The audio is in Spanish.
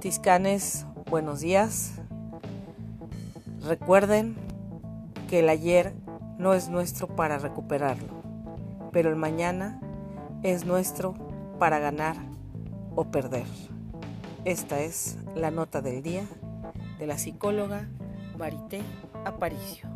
Tiscanes, buenos días. Recuerden que el ayer no es nuestro para recuperarlo, pero el mañana es nuestro para ganar o perder. Esta es la nota del día de la psicóloga Marité Aparicio.